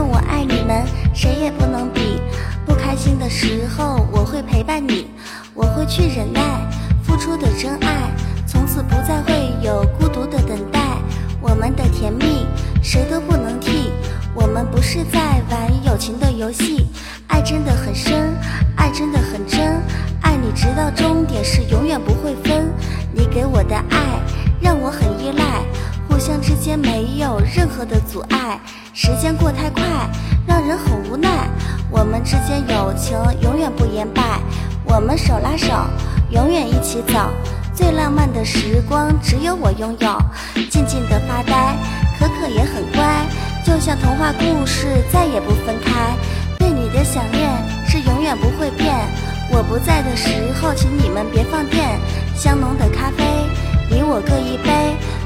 我爱你们，谁也不能比。不开心的时候，我会陪伴你，我会去忍耐，付出的真爱，从此不再会有孤独的等待。我们的甜蜜，谁都不能替。我们不是在玩友情的游戏，爱真的很深，爱真的很真，爱你直到终点是永远不会分。你给我的爱让我很，互相之间没有任何的阻碍。时间过太快，让人很无奈。我们之间友情永远不言败，我们手拉手，永远一起走。最浪漫的时光只有我拥有，静静的发呆。可可也很乖，就像童话故事，再也不分开。对你的想念是永远不会变。我不在的时候，请你们别放电。香浓的咖啡，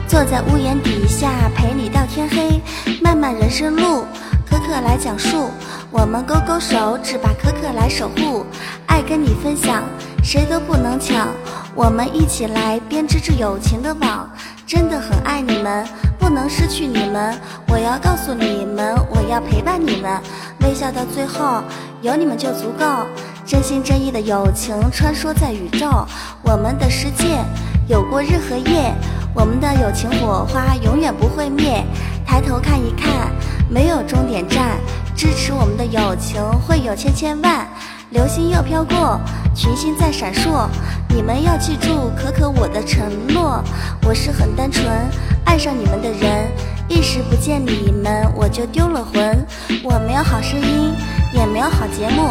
坐在屋檐底下陪你到天黑。漫漫人生路，可可来讲述。我们勾勾手指，把可可来守护。爱跟你分享，谁都不能抢。我们一起来编织这友情的网，真的很爱你们，不能失去你们。我要告诉你们，我要陪伴你们，微笑到最后，有你们就足够。真心真意的友情穿梭在宇宙，我们的世界有过日和夜，我们的友情火花永远不会灭。抬头看一看，没有终点站，支持我们的友情会有千千万。流星又飘过，群星在闪烁。你们要记住可可我的承诺。我是很单纯，爱上你们的人。一时不见你们，我就丢了魂。我没有好声音，也没有好节目，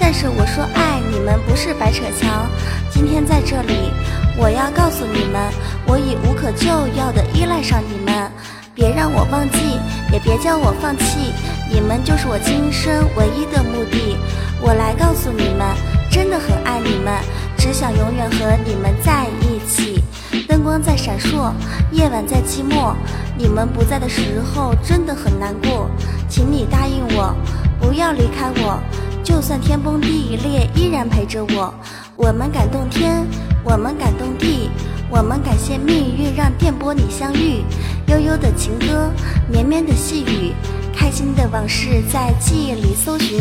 但是我说爱你们不是白扯强。今天在这里，我要告诉你们，我已无可救药的依赖上你们。别让我忘记，也别叫我放弃。你们就是我今生唯一的目的。我来告诉你们，真的很爱你们，只想永远和你们在一起。灯光在闪烁，夜晚在寂寞，你们不在的时候真的很难过。请你答应我，不要离开我，就算天崩地裂，依然陪着我。我们感动天，我们感动地，我们感谢命运让电波里相遇。悠悠的情歌，绵绵的细雨。开心的往事在记忆里搜寻，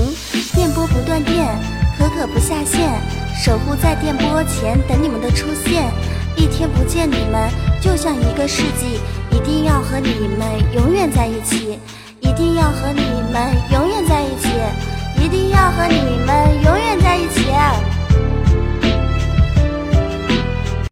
电波不断电，可可不下线，守护在电波前等你们的出现。一天不见你们，就像一个世纪，一定要和你们永远在一起，一定要和你们永远在一起，一定要和你们永。